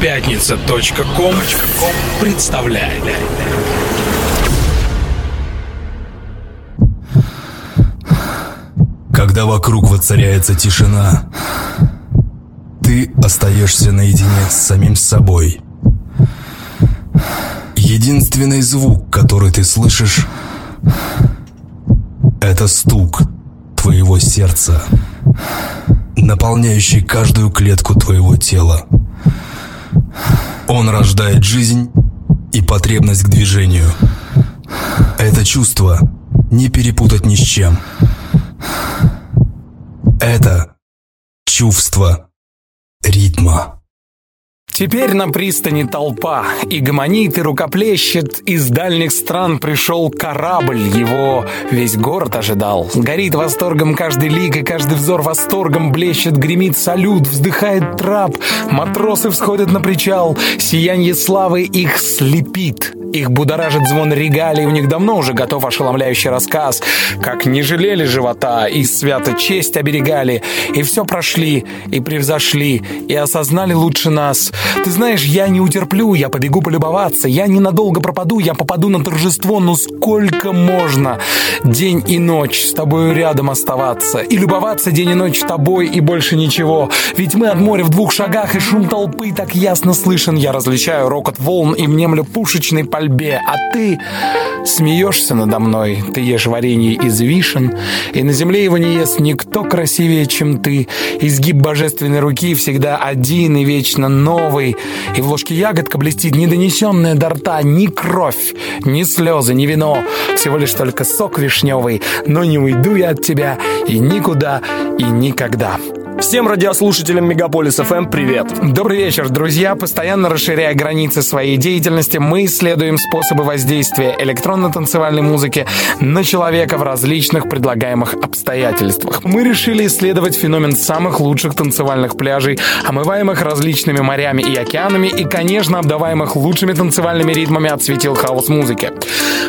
Пятница.ком представляет. Когда вокруг воцаряется тишина, ты остаешься наедине с самим собой. Единственный звук, который ты слышишь, это стук твоего сердца, наполняющий каждую клетку твоего тела. Он рождает жизнь и потребность к движению. Это чувство не перепутать ни с чем. Это чувство ритма. Теперь на пристани толпа, и гомонит, и рукоплещет. Из дальних стран пришел корабль, его весь город ожидал. Горит восторгом каждый лик, и каждый взор восторгом блещет, гремит салют, вздыхает трап. Матросы всходят на причал, сияние славы их слепит. Их будоражит звон регалий, у них давно уже готов ошеломляющий рассказ, как не жалели живота и свято честь оберегали, и все прошли, и превзошли, и осознали лучше нас. Ты знаешь, я не утерплю, я побегу полюбоваться, я ненадолго пропаду, я попаду на торжество, но сколько можно день и ночь с тобою рядом оставаться, и любоваться день и ночь тобой, и больше ничего, ведь мы от моря в двух шагах, и шум толпы так ясно слышен, я различаю рокот волн и внемлю пушечный полет мольбе, а ты смеешься надо мной. Ты ешь варенье из вишен, и на земле его не ест никто красивее, чем ты. Изгиб божественной руки всегда один и вечно новый, и в ложке ягодка блестит недонесенная до рта ни кровь, ни слезы, ни вино, всего лишь только сок вишневый, но не уйду я от тебя и никуда, и никогда. Всем радиослушателям Мегаполис ФМ привет! Добрый вечер, друзья! Постоянно расширяя границы своей деятельности, мы исследуем способы воздействия электронно-танцевальной музыки на человека в различных предлагаемых обстоятельствах. Мы решили исследовать феномен самых лучших танцевальных пляжей, омываемых различными морями и океанами и, конечно, обдаваемых лучшими танцевальными ритмами от светил хаос-музыки.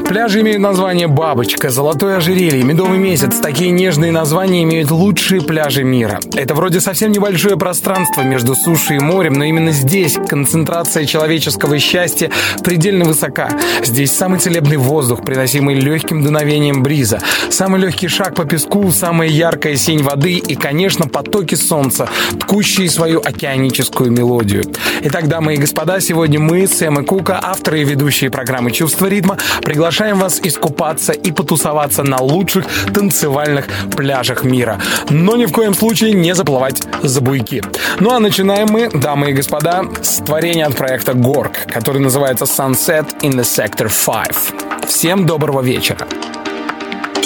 Пляжи имеют название «Бабочка», «Золотое ожерелье», «Медовый месяц». Такие нежные названия имеют лучшие пляжи мира. Это вроде совсем небольшое пространство между сушей и морем, но именно здесь концентрация человеческого счастья предельно высока. Здесь самый целебный воздух, приносимый легким дуновением бриза, самый легкий шаг по песку, самая яркая синь воды и, конечно, потоки солнца, ткущие свою океаническую мелодию. Итак, дамы и господа, сегодня мы, Сэм и Кука, авторы и ведущие программы «Чувство ритма», приглашаем вас искупаться и потусоваться на лучших танцевальных пляжах мира. Но ни в коем случае не заплатите плавать за буйки. Ну а начинаем мы, дамы и господа, с творения от проекта Горг, который называется Sunset in the Sector 5. Всем доброго вечера.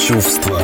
Чувство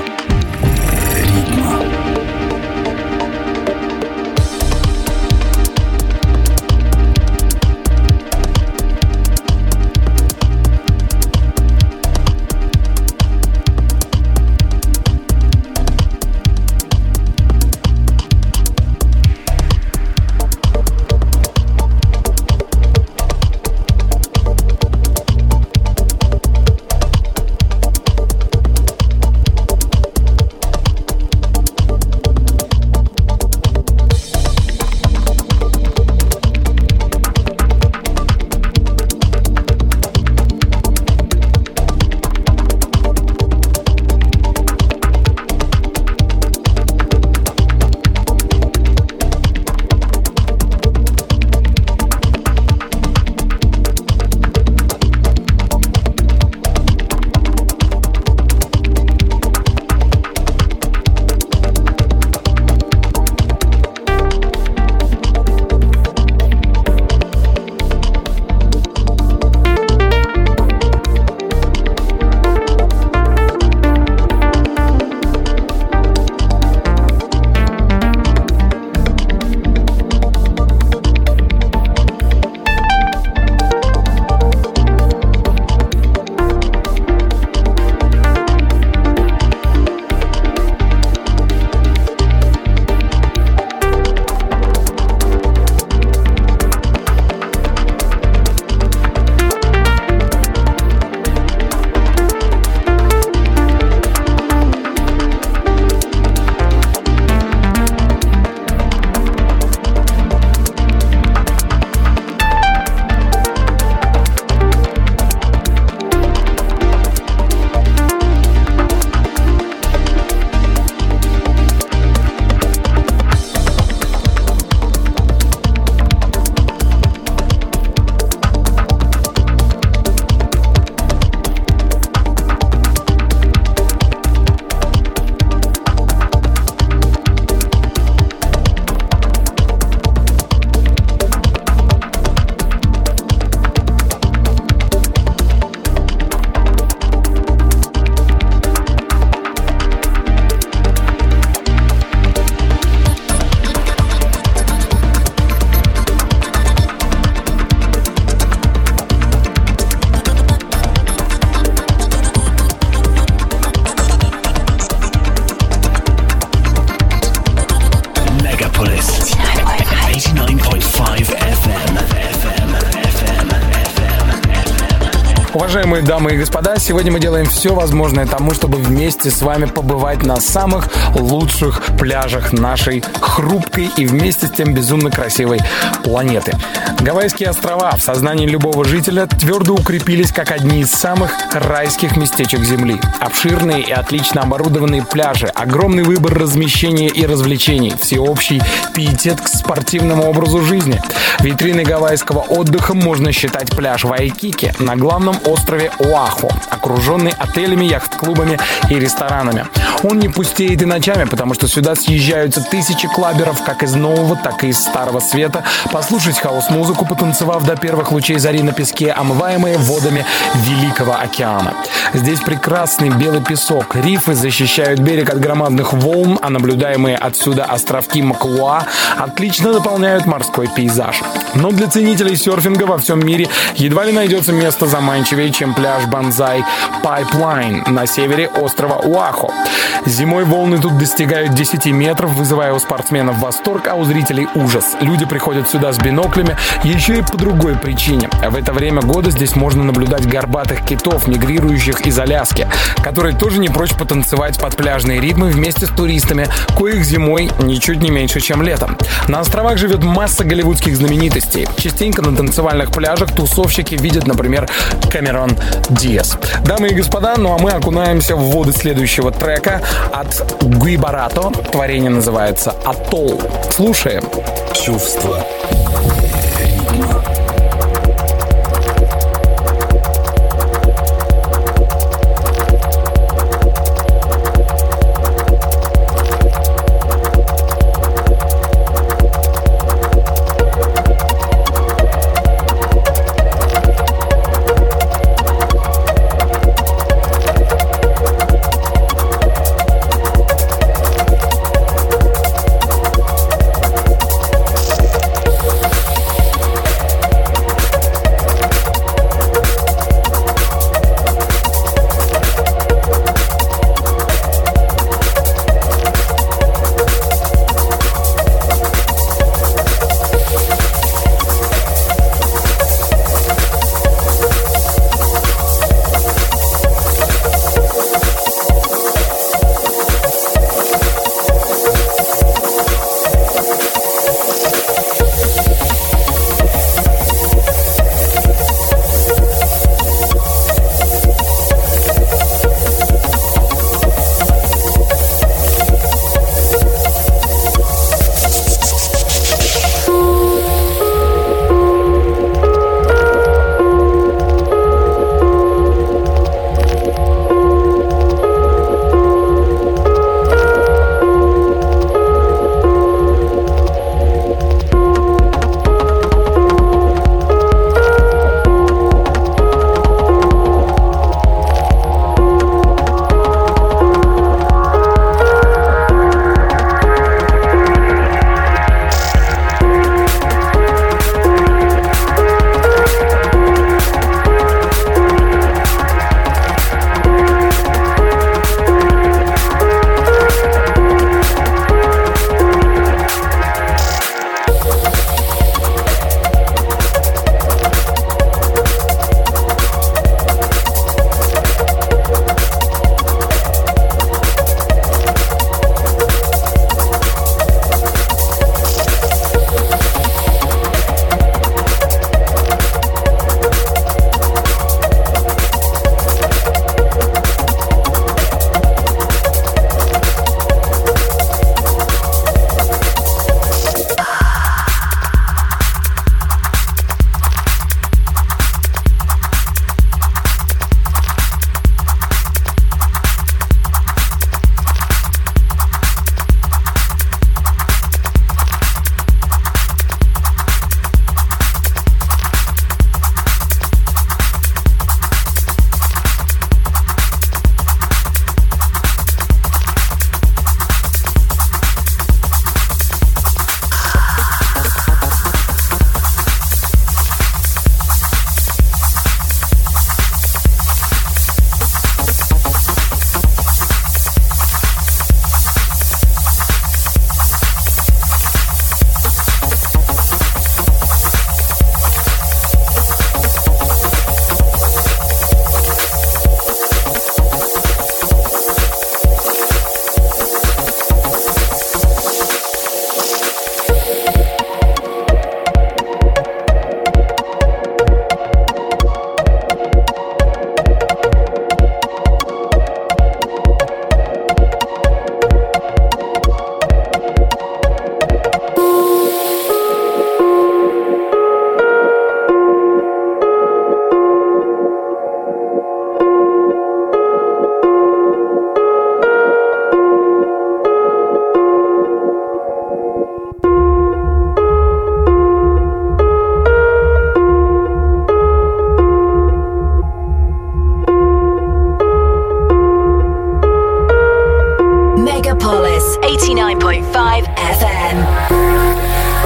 сегодня мы делаем все возможное тому, чтобы вместе с вами побывать на самых лучших пляжах нашей хрупкой и вместе с тем безумно красивой планеты. Гавайские острова в сознании любого жителя твердо укрепились как одни из самых райских местечек Земли. Обширные и отлично оборудованные пляжи, огромный выбор размещения и развлечений, всеобщий пиетет к спортивному образу жизни. Витриной гавайского отдыха можно считать пляж Вайкики на главном острове Оаху, окруженный отелями, яхт-клубами и ресторанами. Он не пустеет и ночами, потому что сюда съезжаются тысячи клаберов как из нового, так и из старого света, послушать хаос-музыку, потанцевав до первых лучей зари на песке, омываемые водами Великого океана. Здесь прекрасный белый песок, рифы защищают берег от громадных волн, а наблюдаемые отсюда островки Макуа отлично дополняют морской пейзаж. Но для ценителей серфинга во всем мире едва ли найдется место заманчивее, чем пляж Банзай Пайплайн на севере острова Уахо. Зимой волны тут достигают 10 метров, вызывая у спортсменов восторг, а у зрителей ужас. Люди приходят сюда с биноклями еще и по другой причине. В это время года здесь можно наблюдать горбатых китов, мигрирующих из Аляски, которые тоже не прочь потанцевать под пляжные ритмы вместе с туристами, коих зимой ничуть не меньше, чем летом. На островах живет масса голливудских знаменитостей. Частенько на танцевальных пляжах тусовщики видят, например, Камерон Диас. Дамы и господа, ну а мы окунаемся в воды следующего трека от Гуибарато. Творение называется «Атолл». Слушаем. Чувство. 106.5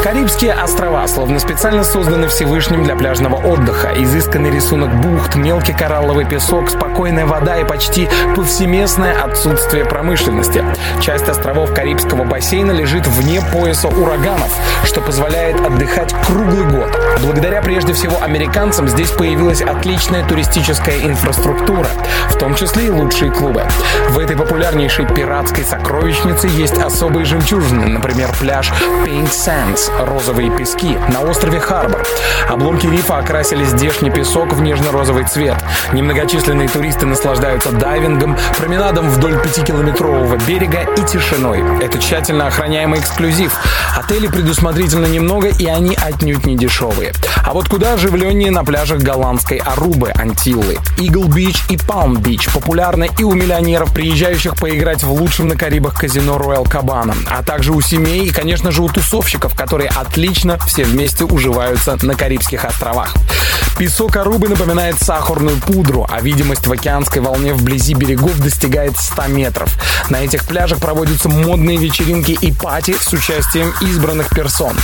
Карибские острова словно специально созданы Всевышним для пляжного отдыха. Изысканный рисунок бухт, мелкий коралловый песок, спокойная вода и почти повсеместное отсутствие промышленности. Часть островов Карибского бассейна лежит вне пояса ураганов, что позволяет отдыхать круглый год. Благодаря прежде всего американцам здесь появилась отличная туристическая инфраструктура, в том числе и лучшие клубы. В этой популярнейшей пиратской сокровищнице есть особые жемчужины, например, пляж Pink Sands, розовые пески на острове Харбор. Обломки рифа окрасили здешний песок в нежно-розовый цвет. Немногочисленные туристы наслаждаются дайвингом, променадом вдоль пятикилометрового берега и тишиной. Это тщательно охраняемый эксклюзив. Отелей предусмотрительно немного, и они отнюдь не дешевые. А вот куда оживленнее на пляжах голландской Арубы, Антиллы. Игл Бич и Палм Бич популярны и у миллионеров, приезжающих поиграть в лучшем на Карибах казино Royal Cabana, а также у семей и, конечно же, у тусовщиков, которые которые отлично все вместе уживаются на Карибских островах. Песок Арубы напоминает сахарную пудру, а видимость в океанской волне вблизи берегов достигает 100 метров. На этих пляжах проводятся модные вечеринки и пати с участием избранных персон.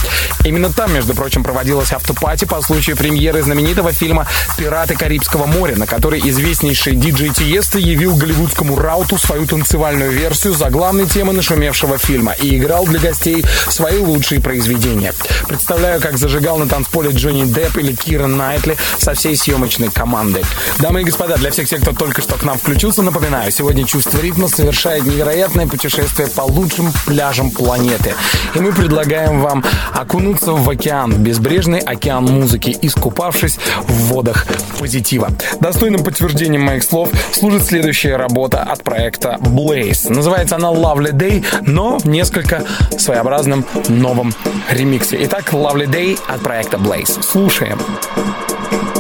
Именно там, между прочим, проводилась автопати по случаю премьеры знаменитого фильма «Пираты Карибского моря», на который известнейший диджей Тиеста явил голливудскому рауту свою танцевальную версию заглавной темы нашумевшего фильма и играл для гостей свои лучшие произведения произведения. Представляю, как зажигал на танцполе Джонни Депп или Кира Найтли со всей съемочной командой. Дамы и господа, для всех тех, кто только что к нам включился, напоминаю, сегодня «Чувство ритма» совершает невероятное путешествие по лучшим пляжам планеты. И мы предлагаем вам окунуться в океан, безбрежный океан музыки, искупавшись в водах позитива. Достойным подтверждением моих слов служит следующая работа от проекта Blaze. Называется она Lovely Day, но несколько своеобразным новым ремиксе. Итак, Lovely Day от проекта Blaze. Слушаем. друзья,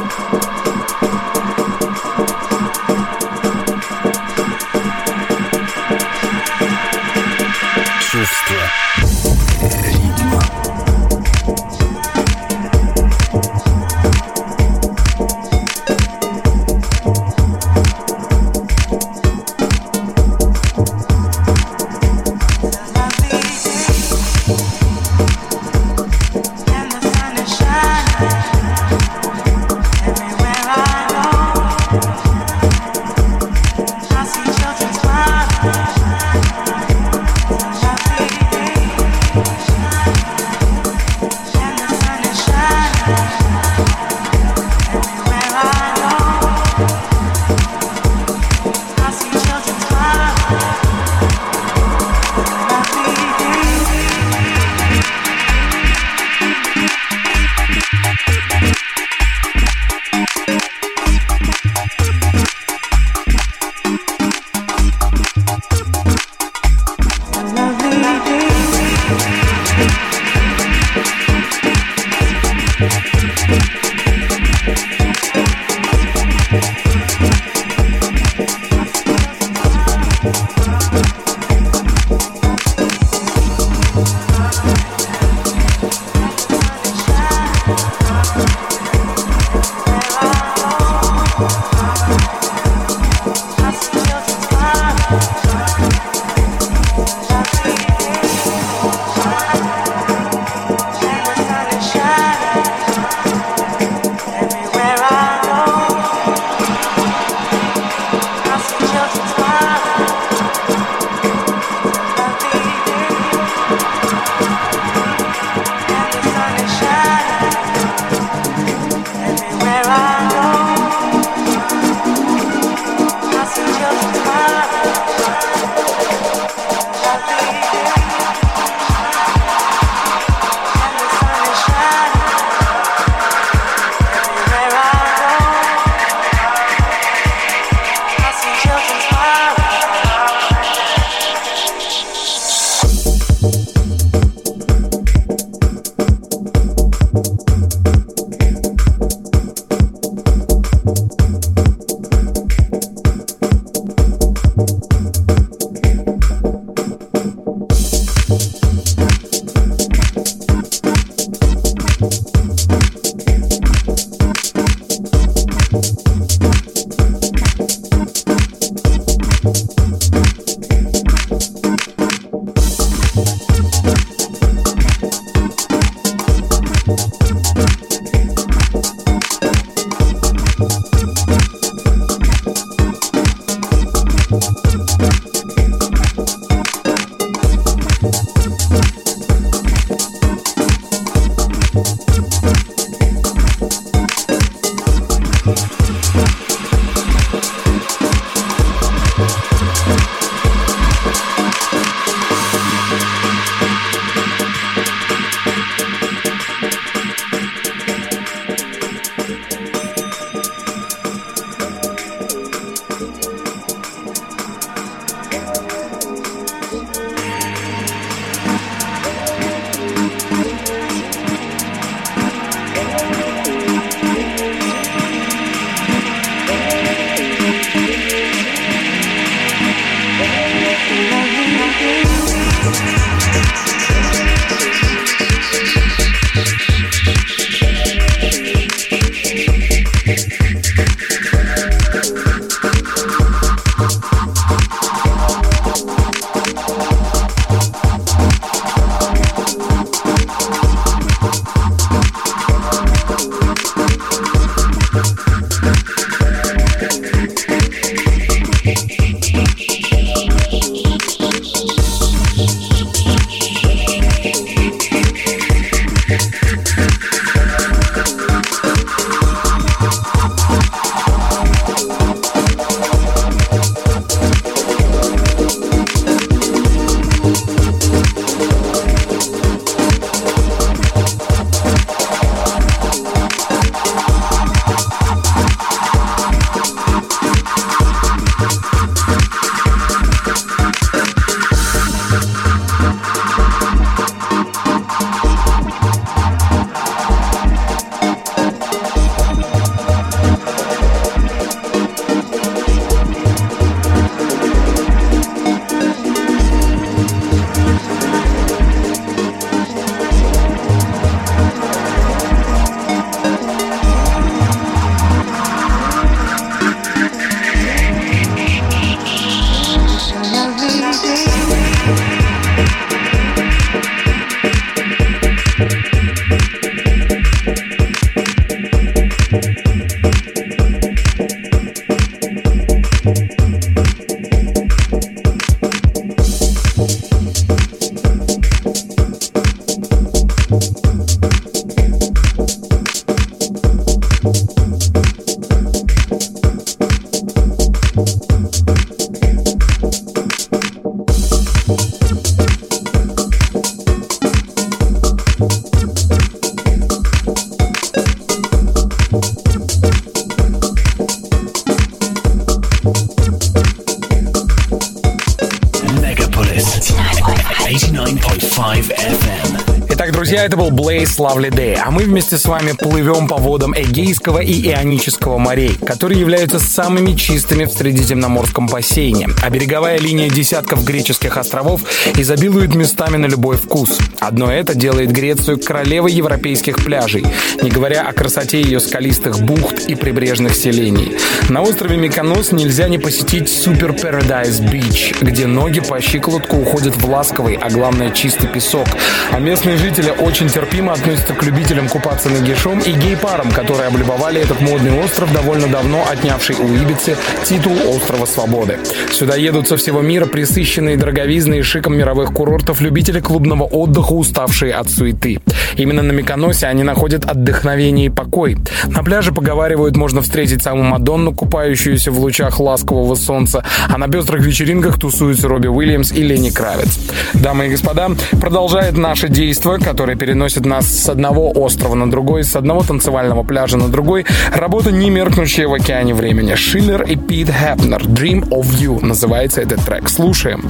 Blaze Lovely Day, а мы вместе с вами плывем по водам Эгейского и Ионического морей, которые являются самыми чистыми в Средиземноморском бассейне, а береговая линия десятков греческих островов изобилует местами на любой вкус. Одно это делает Грецию королевой европейских пляжей, не говоря о красоте ее скалистых бухт и прибрежных селений. На острове Миконос нельзя не посетить Super Paradise Beach, где ноги по щиколотку уходят в ласковый, а главное чистый песок, а местные жители очень терпимо относятся к любителям купаться нагишом и гей-парам, которые облюбовали этот модный остров, довольно давно отнявший у Ибицы титул острова свободы. Сюда едут со всего мира присыщенные дороговизные шиком мировых курортов любители клубного отдыха, уставшие от суеты. Именно на Миконосе они находят отдохновение и покой. На пляже, поговаривают, можно встретить саму Мадонну, купающуюся в лучах ласкового солнца, а на пестрых вечеринках тусуются Робби Уильямс и Лени Кравец. Дамы и господа, продолжает наше действо, которое переносит нас с одного острова на другой, с одного танцевального пляжа на другой. Работа, не меркнущая в океане времени. Шиллер и Пит Хепнер. Dream of You называется этот трек. Слушаем.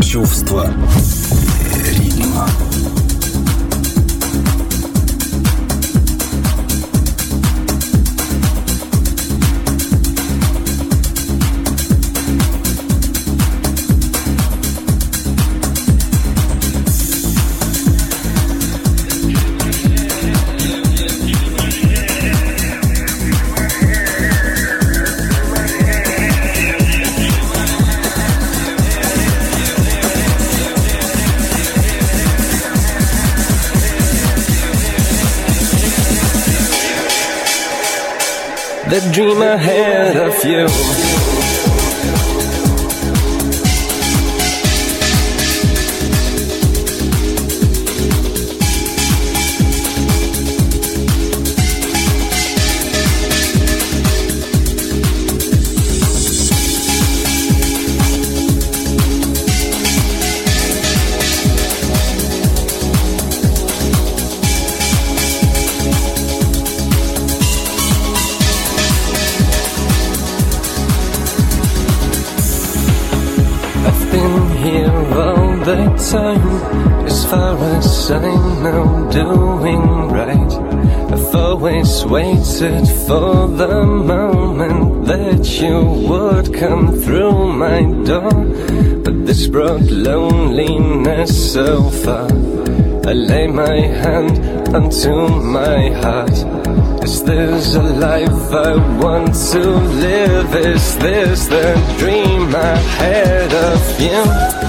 Чувство ритма. The dream ahead of you. Waited for the moment that you would come through my door. But this brought loneliness so far. I lay my hand unto my heart. Is this a life I want to live? Is this the dream I had of you?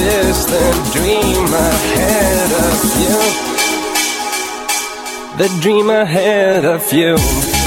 This the dream I had of you? The dream I had of you.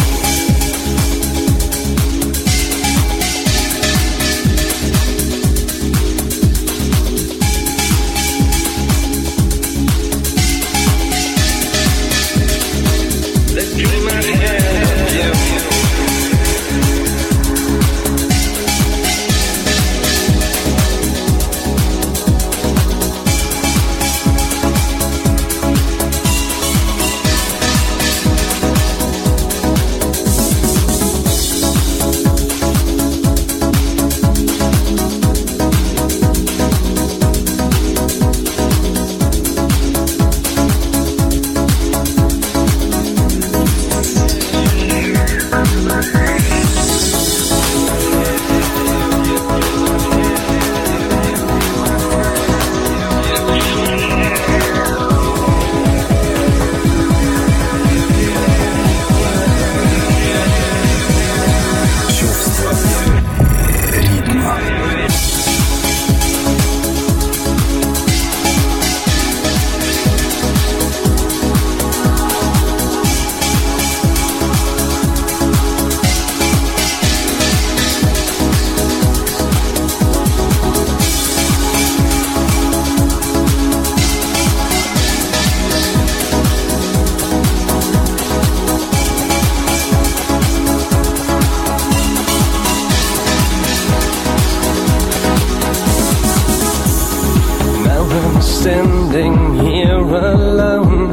Standing here alone,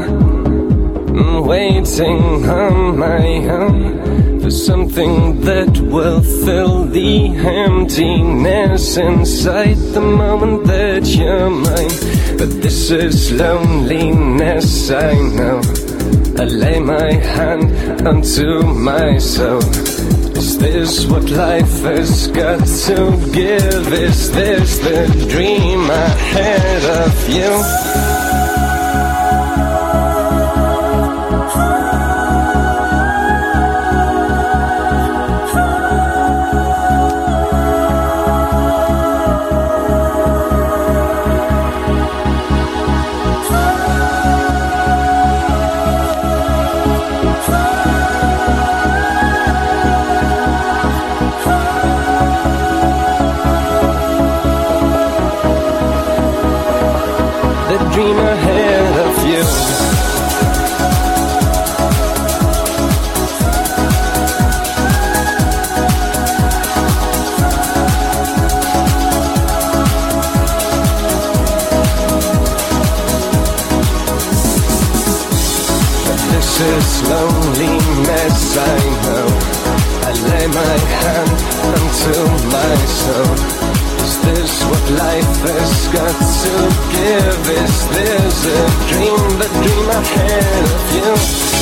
waiting on my own for something that will fill the emptiness inside the moment that you're mine. But this is loneliness, I know. I lay my hand onto my soul. Is this what life has got to give? Is this the dream I had of you? Dream I had of you. This is loneliness, I know. I lay my hand unto my soul. Is this what life has got to give? Is this a dream, the dream I had of you?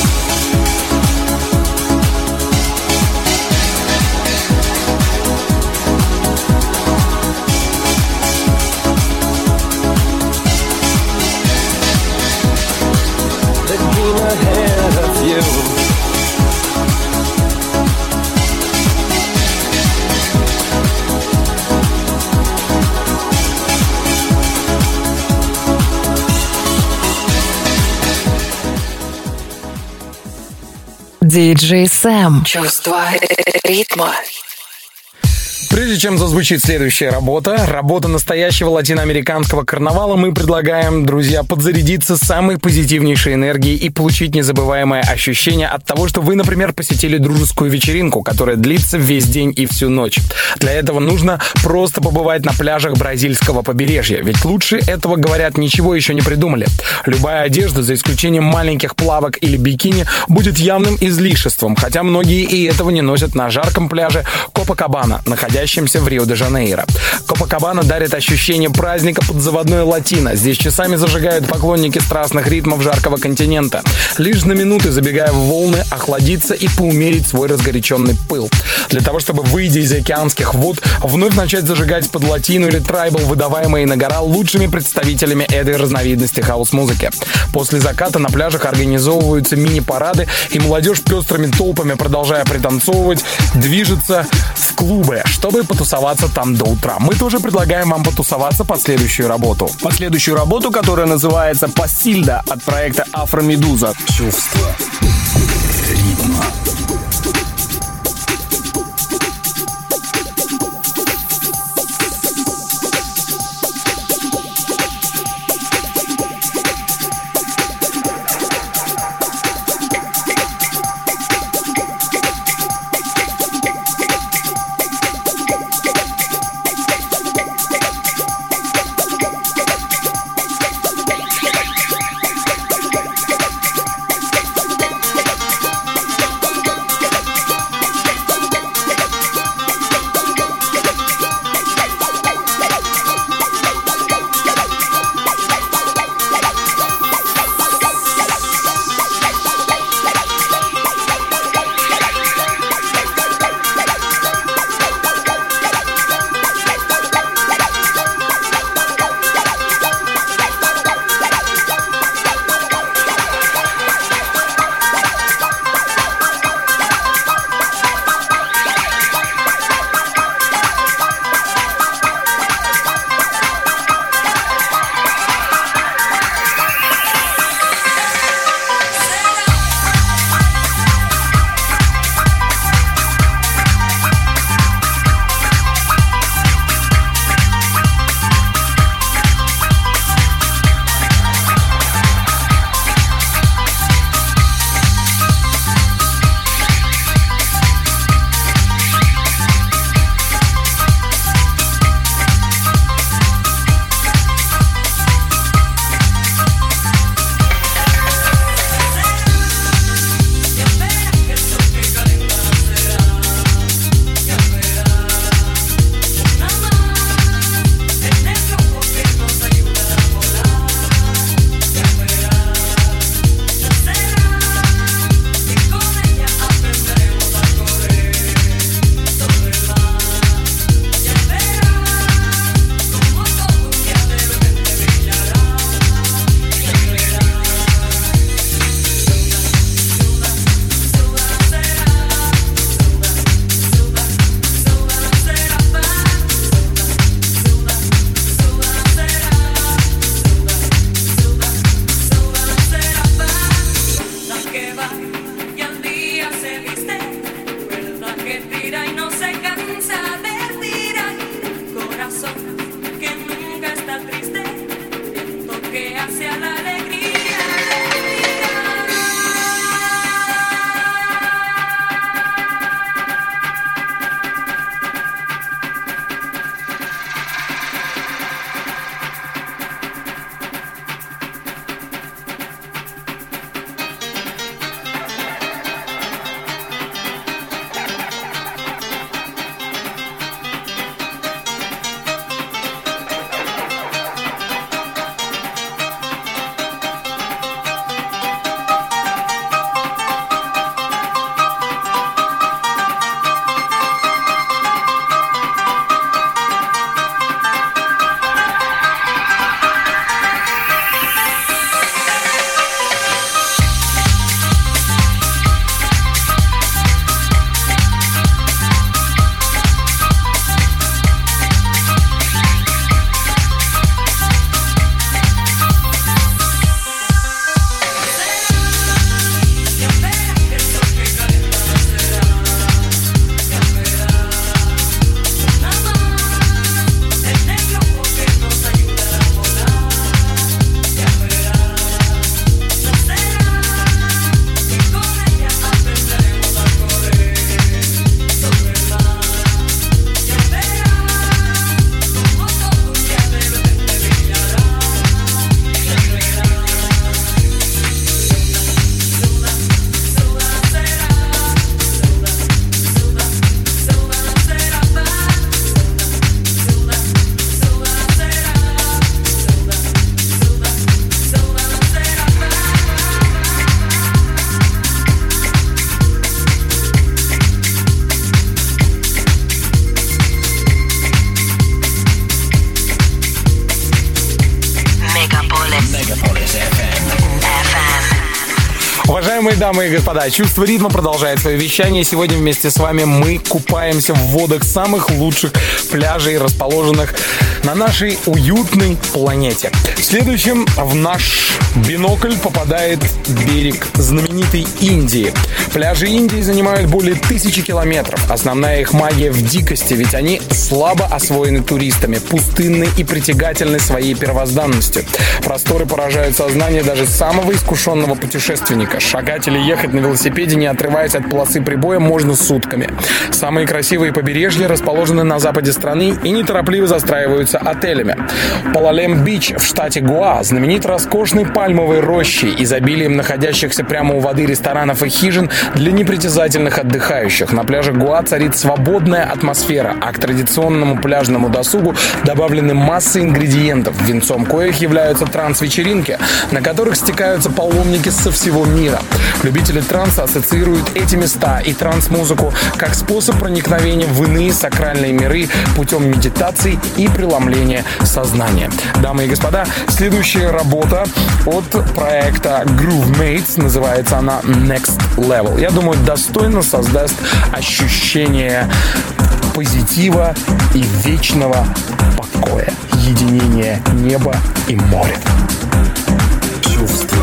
Диджей Сэм. Чувство ритма. Прежде чем зазвучит следующая работа, работа настоящего латиноамериканского карнавала, мы предлагаем, друзья, подзарядиться самой позитивнейшей энергией и получить незабываемое ощущение от того, что вы, например, посетили дружескую вечеринку, которая длится весь день и всю ночь. Для этого нужно просто побывать на пляжах бразильского побережья, ведь лучше этого, говорят, ничего еще не придумали. Любая одежда, за исключением маленьких плавок или бикини, будет явным излишеством, хотя многие и этого не носят на жарком пляже Копакабана, находясь находящимся в Рио-де-Жанейро. Копакабана дарит ощущение праздника под заводной латино. Здесь часами зажигают поклонники страстных ритмов жаркого континента. Лишь на минуты, забегая в волны, охладиться и поумерить свой разгоряченный пыл. Для того, чтобы, выйдя из океанских вод, вновь начать зажигать под латину или трайбл, выдаваемые на гора лучшими представителями этой разновидности хаос-музыки. После заката на пляжах организовываются мини-парады, и молодежь пестрыми толпами, продолжая пританцовывать, движется в клубы, чтобы потусоваться там до утра. Мы тоже предлагаем вам потусоваться под следующую работу. Под следующую работу, которая называется «Пассильда» от проекта «Афромедуза». Чувство ритма. Дамы и господа, чувство ритма продолжает свое вещание. Сегодня вместе с вами мы купаемся в водах самых лучших пляжей, расположенных на нашей уютной планете. Следующим в наш бинокль попадает берег знаменитой Индии. Пляжи Индии занимают более тысячи километров. Основная их магия в дикости, ведь они слабо освоены туристами, пустынны и притягательны своей первозданностью. Просторы поражают сознание даже самого искушенного путешественника. Шагать или ехать на велосипеде, не отрываясь от полосы прибоя, можно сутками. Самые красивые побережья расположены на западе страны и неторопливо застраиваются отелями. Палалем-Бич в штате Гуа знаменит роскошной пальмовой рощей, изобилием находящихся прямо у воды ресторанов и хижин для непритязательных отдыхающих. На пляже Гуа царит свободная атмосфера, а к традиционному пляжному досугу добавлены масса ингредиентов, венцом коих являются транс-вечеринки, на которых стекаются паломники со всего мира. Любители транса ассоциируют эти места и транс-музыку как способ проникновения в иные сакральные миры путем медитации и преломления сознания. Дамы и господа, следующая работа от проекта Groove Mates, называется она Next Level. Я думаю, достойно создаст ощущение позитива и вечного покоя, единения неба и моря. Чувство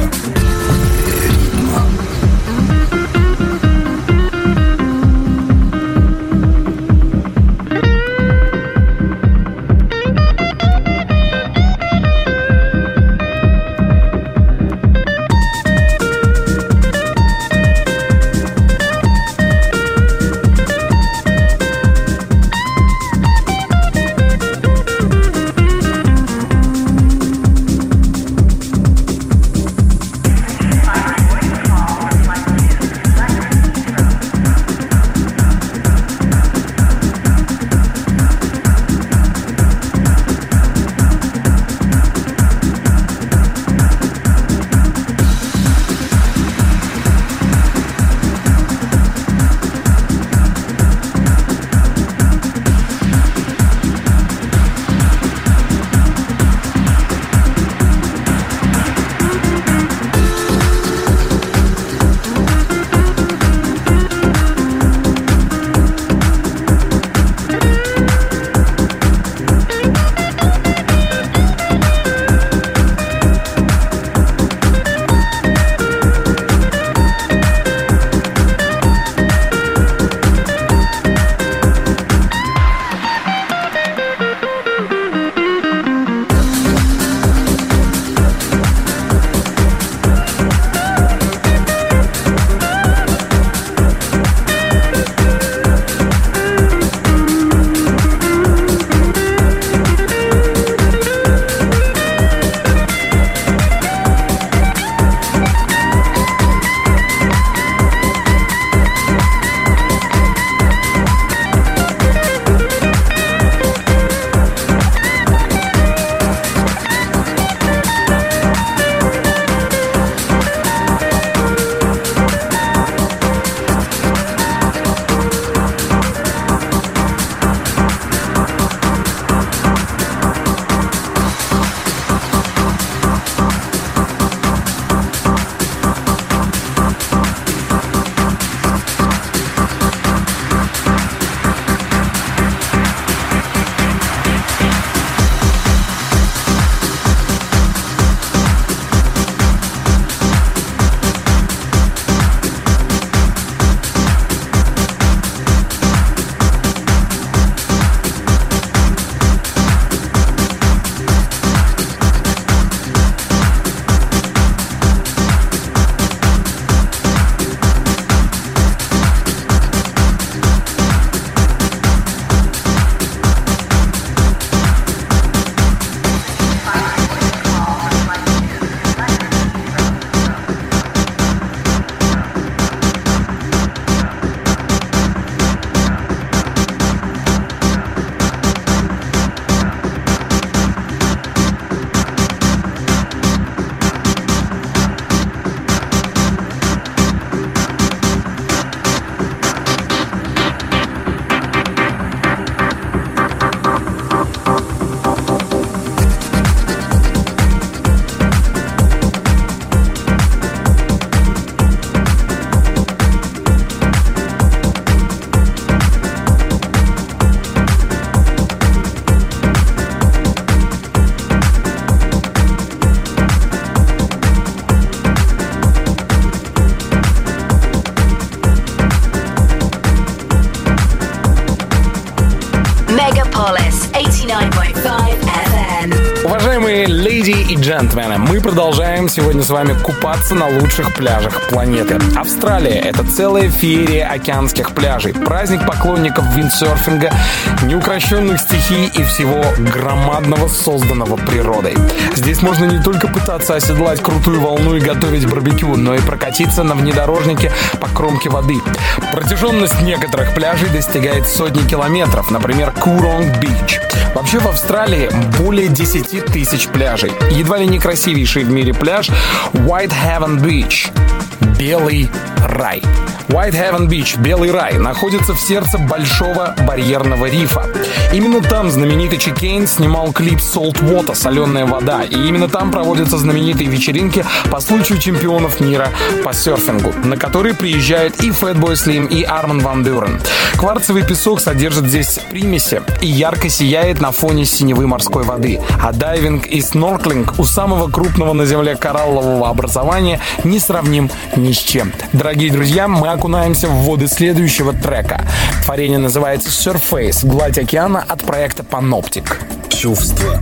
джентльмены, мы продолжаем сегодня с вами купаться на лучших пляжах планеты. Австралия — это целая феерия океанских пляжей, праздник поклонников виндсерфинга, неукрощенных стихий и всего громадного, созданного природой. Здесь можно не только пытаться оседлать крутую волну и готовить барбекю, но и прокатиться на внедорожнике по кромке воды. Протяженность некоторых пляжей достигает сотни километров, например, Куронг-Бич. Вообще в Австралии более 10 тысяч пляжей. Едва ли не красивейший в мире пляж White Heaven Beach. Белый рай. Whitehaven Beach, Белый рай, находится в сердце большого барьерного рифа. Именно там знаменитый Чикейн снимал клип Salt Water, соленая вода, и именно там проводятся знаменитые вечеринки по случаю чемпионов мира по серфингу, на которые приезжают и Fatboy Slim, и Арман Ван Дюрен. Кварцевый песок содержит здесь примеси и ярко сияет на фоне синевы морской воды, а дайвинг и снорклинг у самого крупного на Земле кораллового образования не сравним ни с чем. Дорогие друзья, мы окунаемся в воды следующего трека. Творение называется Surface, гладь океана от проекта Panoptic. Чувство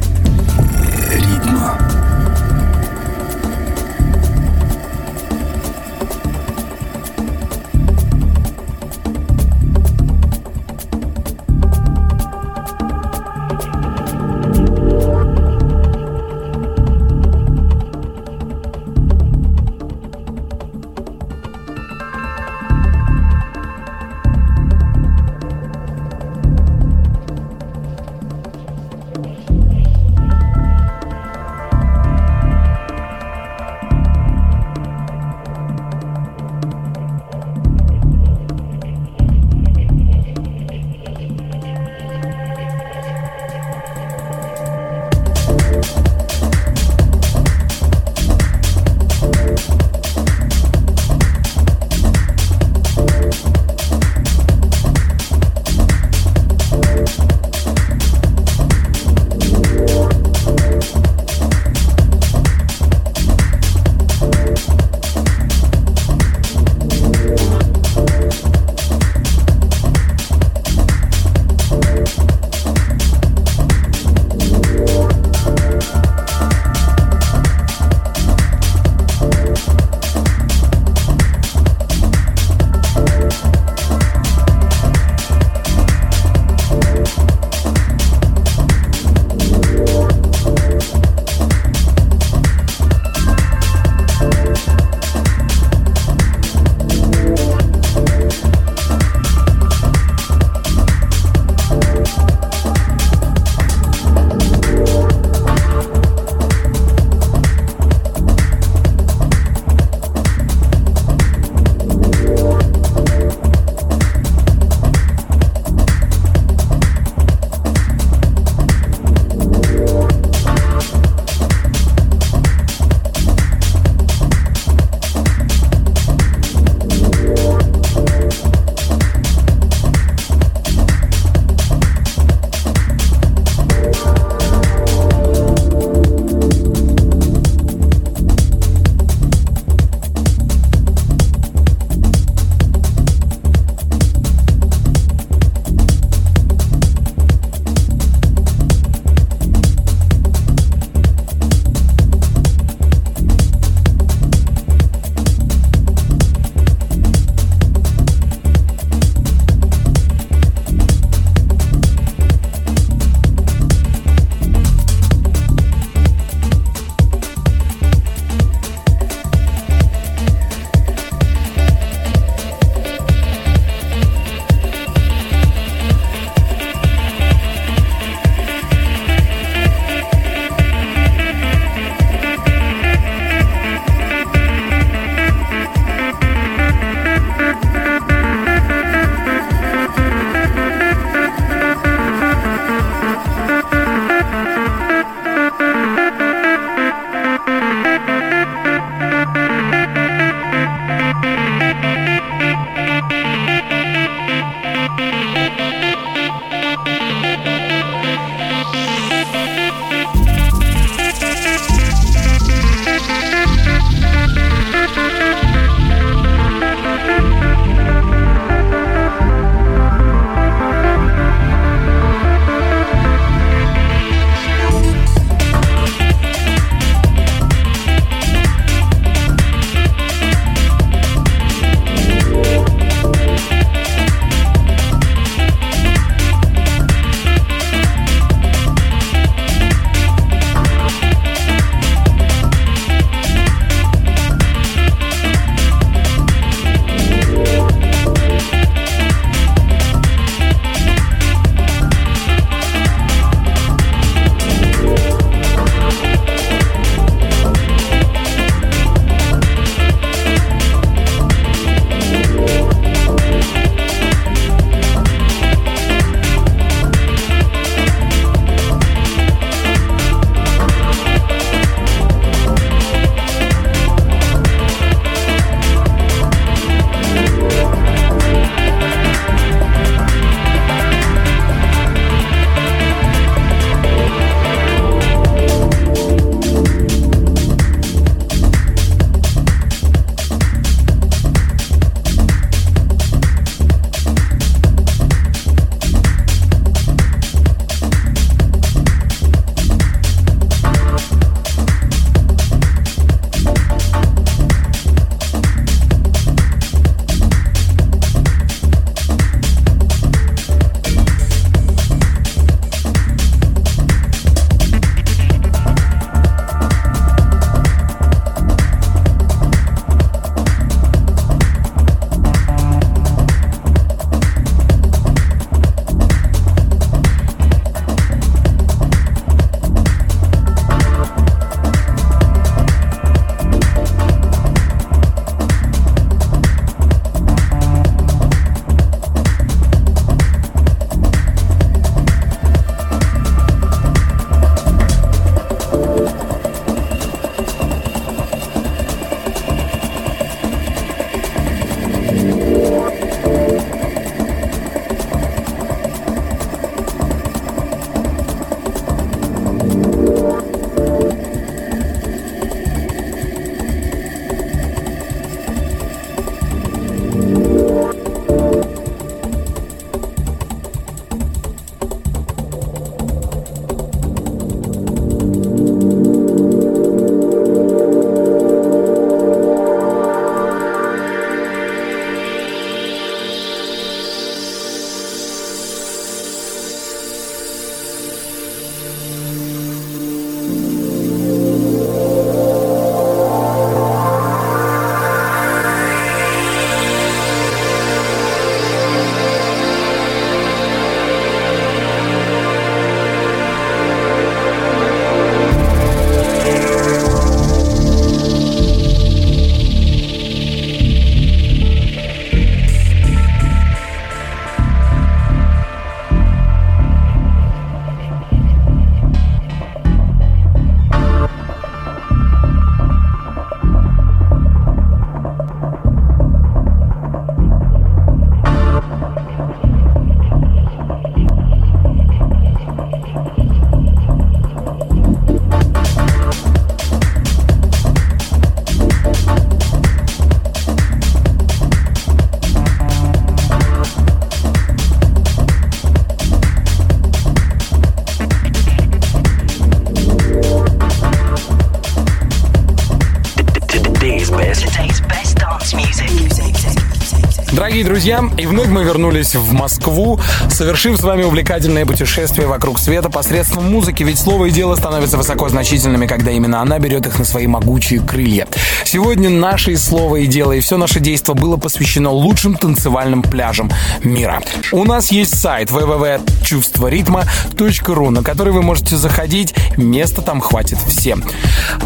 Дорогие друзья, и вновь мы вернулись в Москву, совершив с вами увлекательное путешествие вокруг света посредством музыки, ведь слово и дело становятся высоко значительными, когда именно она берет их на свои могучие крылья. Сегодня наше слово и дело, и все наше действо было посвящено лучшим танцевальным пляжам мира. У нас есть сайт www.чувстворитма.ру, на который вы можете заходить, места там хватит всем.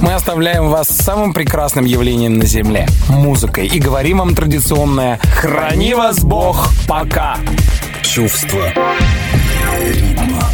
Мы оставляем вас самым прекрасным явлением на Земле — музыкой, и говорим вам традиционное «Храни вас Бог, пока!» Чувство ритма.